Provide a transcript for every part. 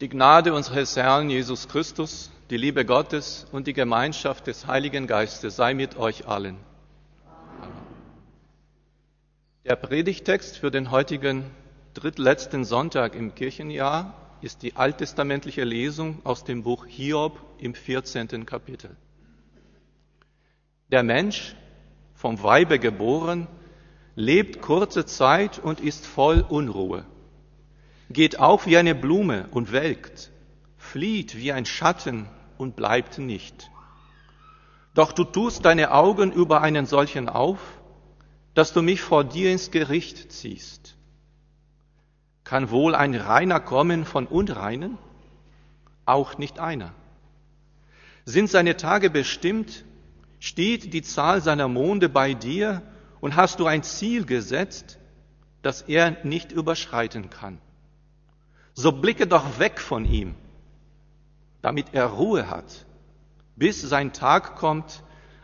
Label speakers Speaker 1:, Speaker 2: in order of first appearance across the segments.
Speaker 1: Die Gnade unseres Herrn Jesus Christus, die Liebe Gottes und die Gemeinschaft des Heiligen Geistes sei mit euch allen. Der Predigtext für den heutigen drittletzten Sonntag im Kirchenjahr ist die alttestamentliche Lesung aus dem Buch Hiob im 14. Kapitel. Der Mensch, vom Weibe geboren, lebt kurze Zeit und ist voll Unruhe geht auf wie eine Blume und welkt, flieht wie ein Schatten und bleibt nicht. Doch du tust deine Augen über einen solchen auf, dass du mich vor dir ins Gericht ziehst. Kann wohl ein Reiner kommen von Unreinen? Auch nicht einer. Sind seine Tage bestimmt? Steht die Zahl seiner Monde bei dir und hast du ein Ziel gesetzt, das er nicht überschreiten kann? So blicke doch weg von ihm, damit er Ruhe hat, bis sein Tag kommt,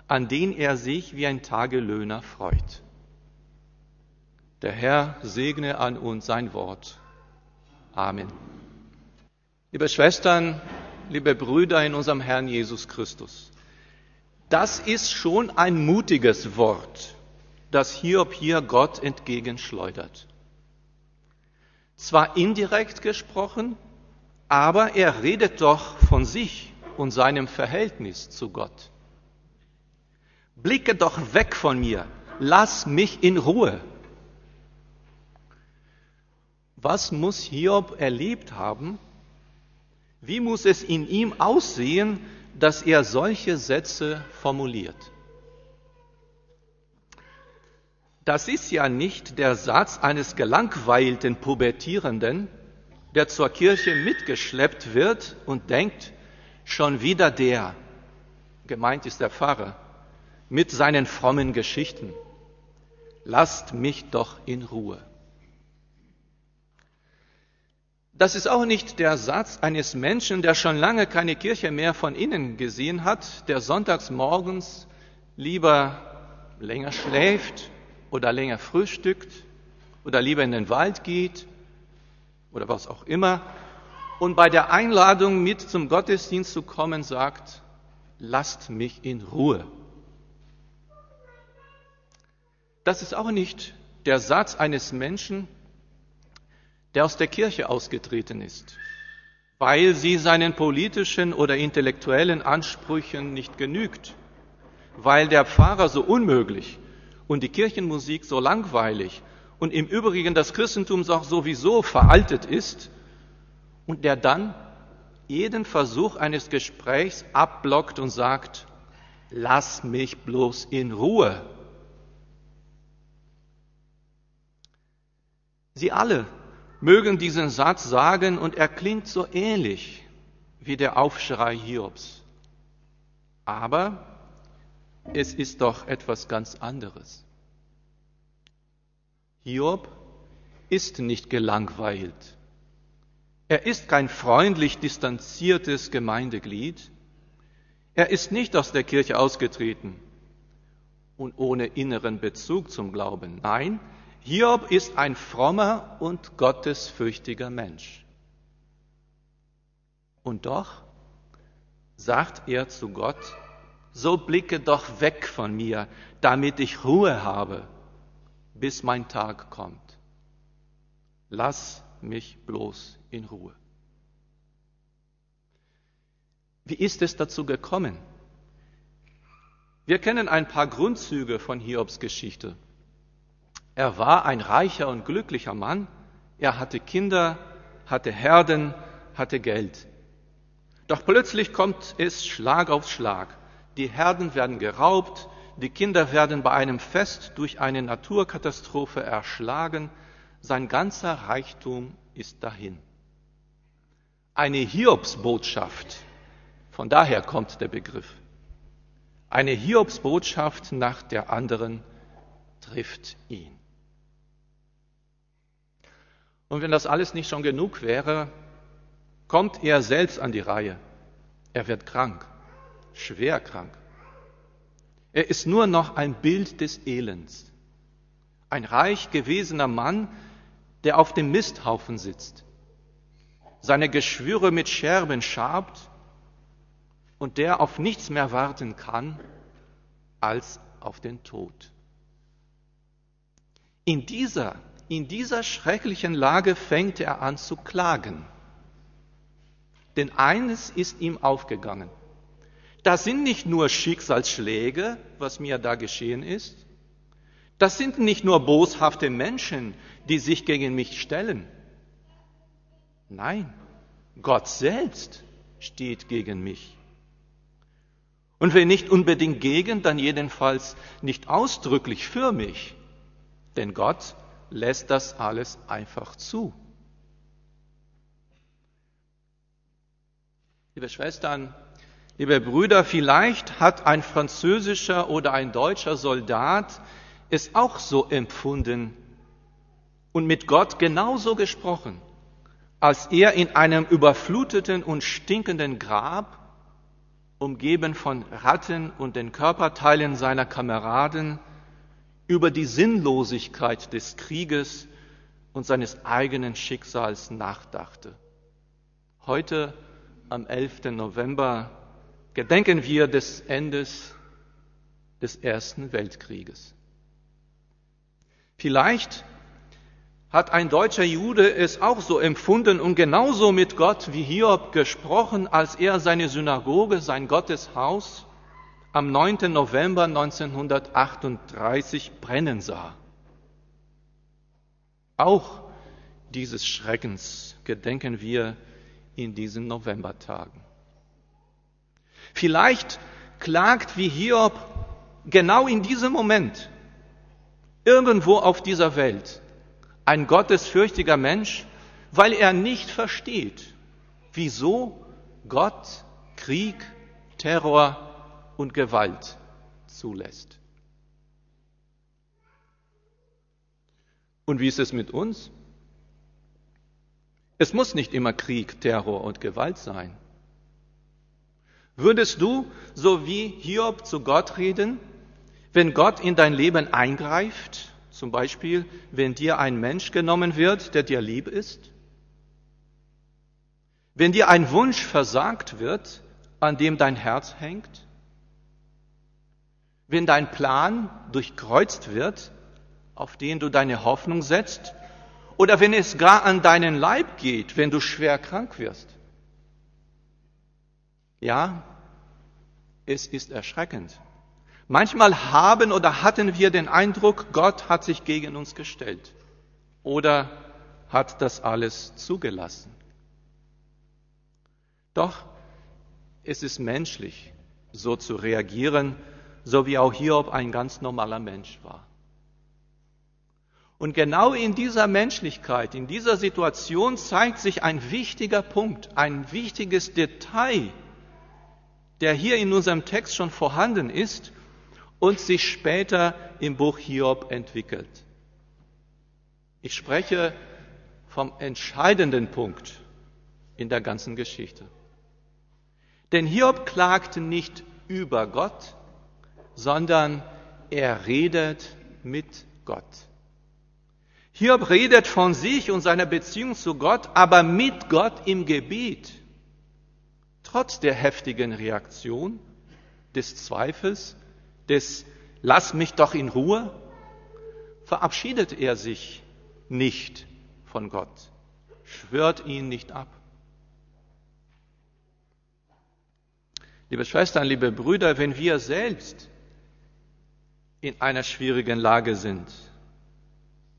Speaker 1: an den er sich wie ein Tagelöhner freut. Der Herr segne an uns sein Wort. Amen. Liebe Schwestern, liebe Brüder in unserem Herrn Jesus Christus, das ist schon ein mutiges Wort, das Hiob hier Gott entgegenschleudert. Zwar indirekt gesprochen, aber er redet doch von sich und seinem Verhältnis zu Gott. Blicke doch weg von mir, lass mich in Ruhe. Was muss Hiob erlebt haben? Wie muss es in ihm aussehen, dass er solche Sätze formuliert? Das ist ja nicht der Satz eines gelangweilten Pubertierenden, der zur Kirche mitgeschleppt wird und denkt, schon wieder der, gemeint ist der Pfarrer, mit seinen frommen Geschichten. Lasst mich doch in Ruhe. Das ist auch nicht der Satz eines Menschen, der schon lange keine Kirche mehr von innen gesehen hat, der sonntags morgens lieber länger schläft oder länger frühstückt oder lieber in den Wald geht oder was auch immer und bei der Einladung mit zum Gottesdienst zu kommen sagt, lasst mich in Ruhe. Das ist auch nicht der Satz eines Menschen, der aus der Kirche ausgetreten ist, weil sie seinen politischen oder intellektuellen Ansprüchen nicht genügt, weil der Pfarrer so unmöglich und die Kirchenmusik so langweilig und im Übrigen das Christentum auch sowieso veraltet ist und der dann jeden Versuch eines Gesprächs abblockt und sagt, lass mich bloß in Ruhe. Sie alle mögen diesen Satz sagen und er klingt so ähnlich wie der Aufschrei Hiobs. Aber es ist doch etwas ganz anderes. Hiob ist nicht gelangweilt. Er ist kein freundlich distanziertes Gemeindeglied. Er ist nicht aus der Kirche ausgetreten und ohne inneren Bezug zum Glauben. Nein, Hiob ist ein frommer und gottesfürchtiger Mensch. Und doch sagt er zu Gott, so blicke doch weg von mir, damit ich Ruhe habe, bis mein Tag kommt. Lass mich bloß in Ruhe. Wie ist es dazu gekommen? Wir kennen ein paar Grundzüge von Hiobs Geschichte. Er war ein reicher und glücklicher Mann, er hatte Kinder, hatte Herden, hatte Geld. Doch plötzlich kommt es Schlag auf Schlag. Die Herden werden geraubt, die Kinder werden bei einem Fest durch eine Naturkatastrophe erschlagen, sein ganzer Reichtum ist dahin. Eine Hiobsbotschaft, von daher kommt der Begriff. Eine Hiobsbotschaft nach der anderen trifft ihn. Und wenn das alles nicht schon genug wäre, kommt er selbst an die Reihe. Er wird krank schwer krank. Er ist nur noch ein Bild des Elends. Ein reich gewesener Mann, der auf dem Misthaufen sitzt. seine Geschwüre mit Scherben schabt und der auf nichts mehr warten kann als auf den Tod. In dieser, in dieser schrecklichen Lage fängt er an zu klagen. Denn eines ist ihm aufgegangen. Das sind nicht nur Schicksalsschläge, was mir da geschehen ist. Das sind nicht nur boshafte Menschen, die sich gegen mich stellen. Nein, Gott selbst steht gegen mich. Und wenn nicht unbedingt gegen, dann jedenfalls nicht ausdrücklich für mich. Denn Gott lässt das alles einfach zu. Liebe Schwestern, liebe Brüder, vielleicht hat ein französischer oder ein deutscher Soldat es auch so empfunden und mit Gott genauso gesprochen, als er in einem überfluteten und stinkenden Grab, umgeben von Ratten und den Körperteilen seiner Kameraden, über die Sinnlosigkeit des Krieges und seines eigenen Schicksals nachdachte. Heute am 11. November gedenken wir des Endes des Ersten Weltkrieges. Vielleicht hat ein deutscher Jude es auch so empfunden und genauso mit Gott wie Hiob gesprochen, als er seine Synagoge, sein Gotteshaus am 9. November 1938 brennen sah. Auch dieses Schreckens gedenken wir in diesen Novembertagen. Vielleicht klagt wie Hiob genau in diesem Moment irgendwo auf dieser Welt ein gottesfürchtiger Mensch, weil er nicht versteht, wieso Gott Krieg, Terror und Gewalt zulässt. Und wie ist es mit uns? Es muss nicht immer Krieg, Terror und Gewalt sein. Würdest du, so wie Hiob, zu Gott reden, wenn Gott in dein Leben eingreift, zum Beispiel, wenn dir ein Mensch genommen wird, der dir lieb ist? Wenn dir ein Wunsch versagt wird, an dem dein Herz hängt? Wenn dein Plan durchkreuzt wird, auf den du deine Hoffnung setzt oder wenn es gar an deinen Leib geht, wenn du schwer krank wirst. Ja, es ist erschreckend. Manchmal haben oder hatten wir den Eindruck, Gott hat sich gegen uns gestellt oder hat das alles zugelassen. Doch es ist menschlich, so zu reagieren, so wie auch Hiob ein ganz normaler Mensch war. Und genau in dieser Menschlichkeit, in dieser Situation zeigt sich ein wichtiger Punkt, ein wichtiges Detail, der hier in unserem Text schon vorhanden ist und sich später im Buch Hiob entwickelt. Ich spreche vom entscheidenden Punkt in der ganzen Geschichte. Denn Hiob klagt nicht über Gott, sondern er redet mit Gott. Hiob redet von sich und seiner Beziehung zu Gott, aber mit Gott im Gebet. Trotz der heftigen Reaktion, des Zweifels, des Lass mich doch in Ruhe, verabschiedet er sich nicht von Gott, schwört ihn nicht ab. Liebe Schwestern, liebe Brüder, wenn wir selbst in einer schwierigen Lage sind,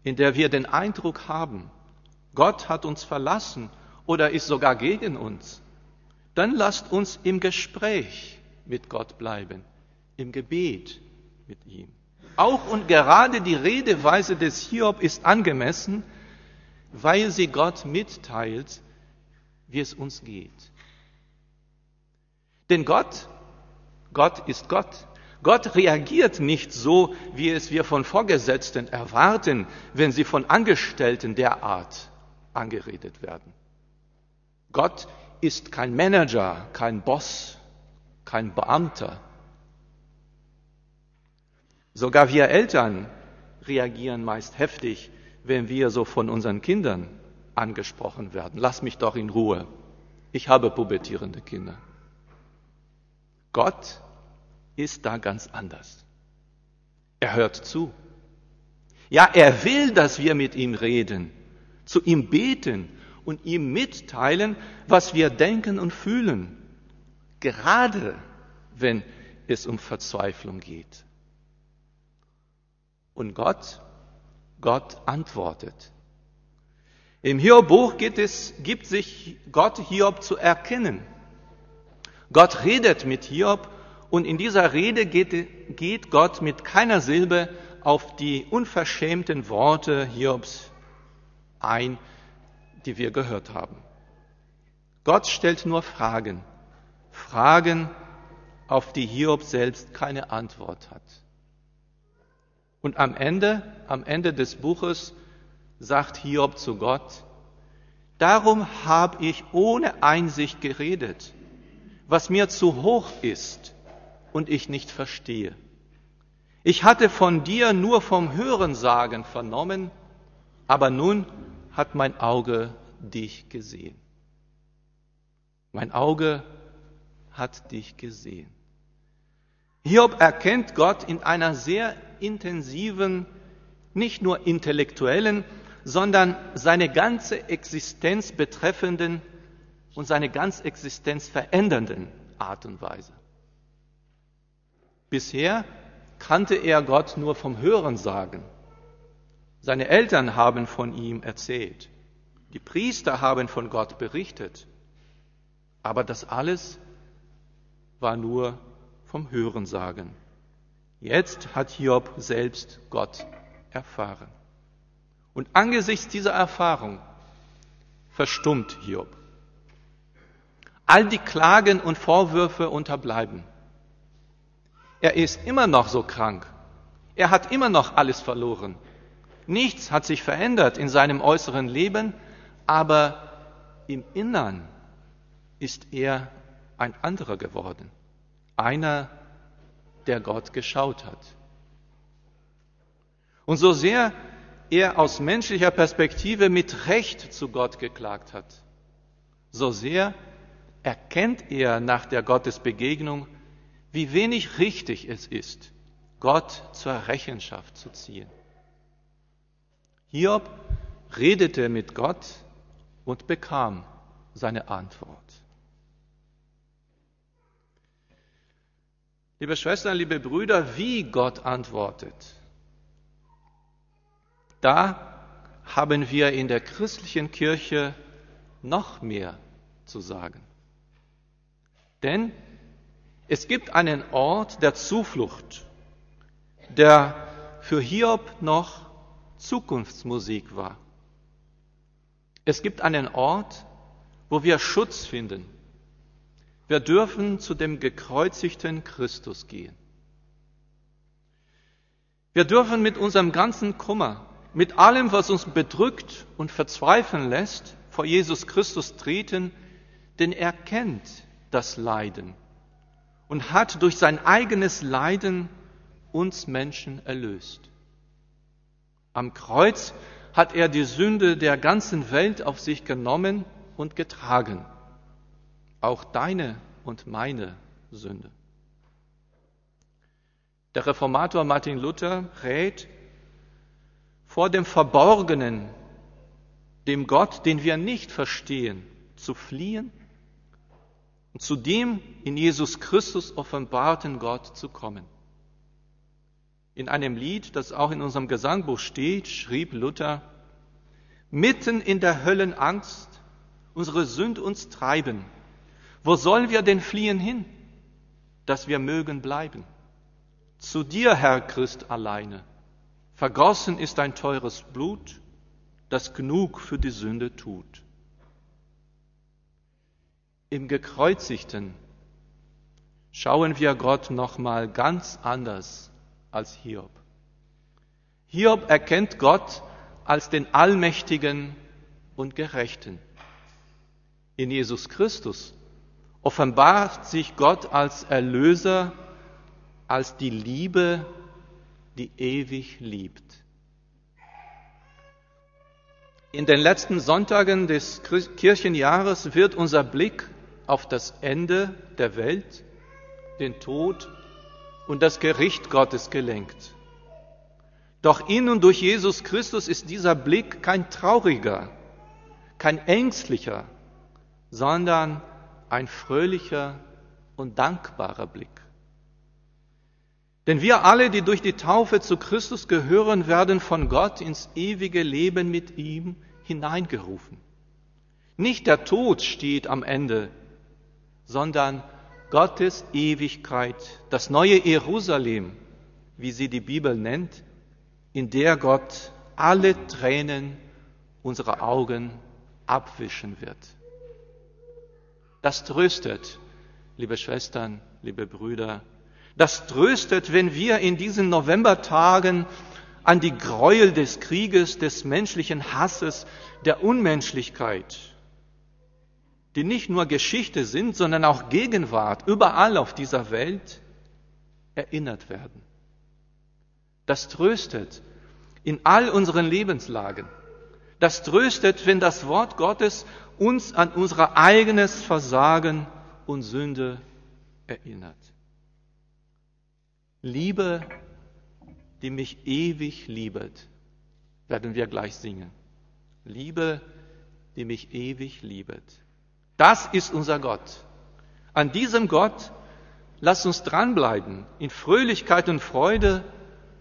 Speaker 1: in der wir den Eindruck haben, Gott hat uns verlassen oder ist sogar gegen uns, dann lasst uns im Gespräch mit Gott bleiben, im Gebet mit ihm. Auch und gerade die Redeweise des Hiob ist angemessen, weil sie Gott mitteilt, wie es uns geht. Denn Gott, Gott ist Gott. Gott reagiert nicht so, wie es wir von Vorgesetzten erwarten, wenn sie von Angestellten derart angeredet werden. Gott ist kein Manager, kein Boss, kein Beamter. Sogar wir Eltern reagieren meist heftig, wenn wir so von unseren Kindern angesprochen werden. Lass mich doch in Ruhe. Ich habe pubertierende Kinder. Gott ist da ganz anders. Er hört zu. Ja, er will, dass wir mit ihm reden, zu ihm beten und ihm mitteilen, was wir denken und fühlen, gerade wenn es um Verzweiflung geht. Und Gott, Gott antwortet. Im Hiob-Buch gibt, es, gibt sich Gott Hiob zu erkennen. Gott redet mit Hiob und in dieser Rede geht, geht Gott mit keiner Silbe auf die unverschämten Worte Hiobs ein, die wir gehört haben. Gott stellt nur Fragen, Fragen, auf die Hiob selbst keine Antwort hat. Und am Ende, am Ende des Buches sagt Hiob zu Gott, darum habe ich ohne Einsicht geredet, was mir zu hoch ist und ich nicht verstehe. Ich hatte von dir nur vom Hörensagen vernommen, aber nun hat mein Auge dich gesehen. Mein Auge hat dich gesehen. Hiob erkennt Gott in einer sehr intensiven, nicht nur intellektuellen, sondern seine ganze Existenz betreffenden und seine ganze Existenz verändernden Art und Weise. Bisher kannte er Gott nur vom Hörensagen. Seine Eltern haben von ihm erzählt. Die Priester haben von Gott berichtet. Aber das alles war nur vom Hörensagen. Jetzt hat Hiob selbst Gott erfahren. Und angesichts dieser Erfahrung verstummt Hiob. All die Klagen und Vorwürfe unterbleiben. Er ist immer noch so krank. Er hat immer noch alles verloren. Nichts hat sich verändert in seinem äußeren Leben, aber im Innern ist er ein anderer geworden. Einer, der Gott geschaut hat. Und so sehr er aus menschlicher Perspektive mit Recht zu Gott geklagt hat, so sehr erkennt er nach der Gottesbegegnung, wie wenig richtig es ist, Gott zur Rechenschaft zu ziehen. Hiob redete mit Gott und bekam seine Antwort. Liebe Schwestern, liebe Brüder, wie Gott antwortet, da haben wir in der christlichen Kirche noch mehr zu sagen. Denn es gibt einen Ort der Zuflucht, der für Hiob noch Zukunftsmusik war. Es gibt einen Ort, wo wir Schutz finden, wir dürfen zu dem gekreuzigten Christus gehen. Wir dürfen mit unserem ganzen Kummer, mit allem, was uns bedrückt und verzweifeln lässt, vor Jesus Christus treten, denn er kennt das Leiden und hat durch sein eigenes Leiden uns Menschen erlöst. Am Kreuz hat er die Sünde der ganzen Welt auf sich genommen und getragen auch deine und meine Sünde. Der Reformator Martin Luther rät, vor dem Verborgenen, dem Gott, den wir nicht verstehen, zu fliehen und zu dem in Jesus Christus offenbarten Gott zu kommen. In einem Lied, das auch in unserem Gesangbuch steht, schrieb Luther, mitten in der Höllenangst unsere Sünd uns treiben, wo sollen wir denn fliehen hin, dass wir mögen bleiben? Zu dir, Herr Christ, alleine. Vergossen ist ein teures Blut, das genug für die Sünde tut. Im Gekreuzigten schauen wir Gott nochmal ganz anders als Hiob. Hiob erkennt Gott als den Allmächtigen und Gerechten. In Jesus Christus offenbart sich Gott als Erlöser, als die Liebe, die ewig liebt. In den letzten Sonntagen des Kirchenjahres wird unser Blick auf das Ende der Welt, den Tod und das Gericht Gottes gelenkt. Doch in und durch Jesus Christus ist dieser Blick kein trauriger, kein ängstlicher, sondern ein fröhlicher und dankbarer Blick. Denn wir alle, die durch die Taufe zu Christus gehören, werden von Gott ins ewige Leben mit ihm hineingerufen. Nicht der Tod steht am Ende, sondern Gottes Ewigkeit, das neue Jerusalem, wie sie die Bibel nennt, in der Gott alle Tränen unserer Augen abwischen wird. Das tröstet, liebe Schwestern, liebe Brüder, das tröstet, wenn wir in diesen Novembertagen an die Gräuel des Krieges, des menschlichen Hasses, der Unmenschlichkeit, die nicht nur Geschichte sind, sondern auch Gegenwart überall auf dieser Welt, erinnert werden. Das tröstet in all unseren Lebenslagen. Das tröstet, wenn das Wort Gottes uns an unser eigenes Versagen und Sünde erinnert. Liebe, die mich ewig liebet, werden wir gleich singen. Liebe, die mich ewig liebet. Das ist unser Gott. An diesem Gott lasst uns dranbleiben, in Fröhlichkeit und Freude,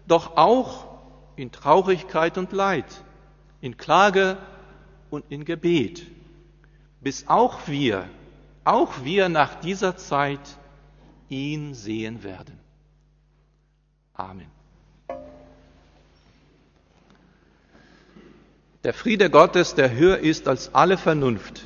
Speaker 1: doch auch in Traurigkeit und Leid, in Klage und in Gebet, bis auch wir, auch wir nach dieser Zeit ihn sehen werden. Amen. Der Friede Gottes, der höher ist als alle Vernunft,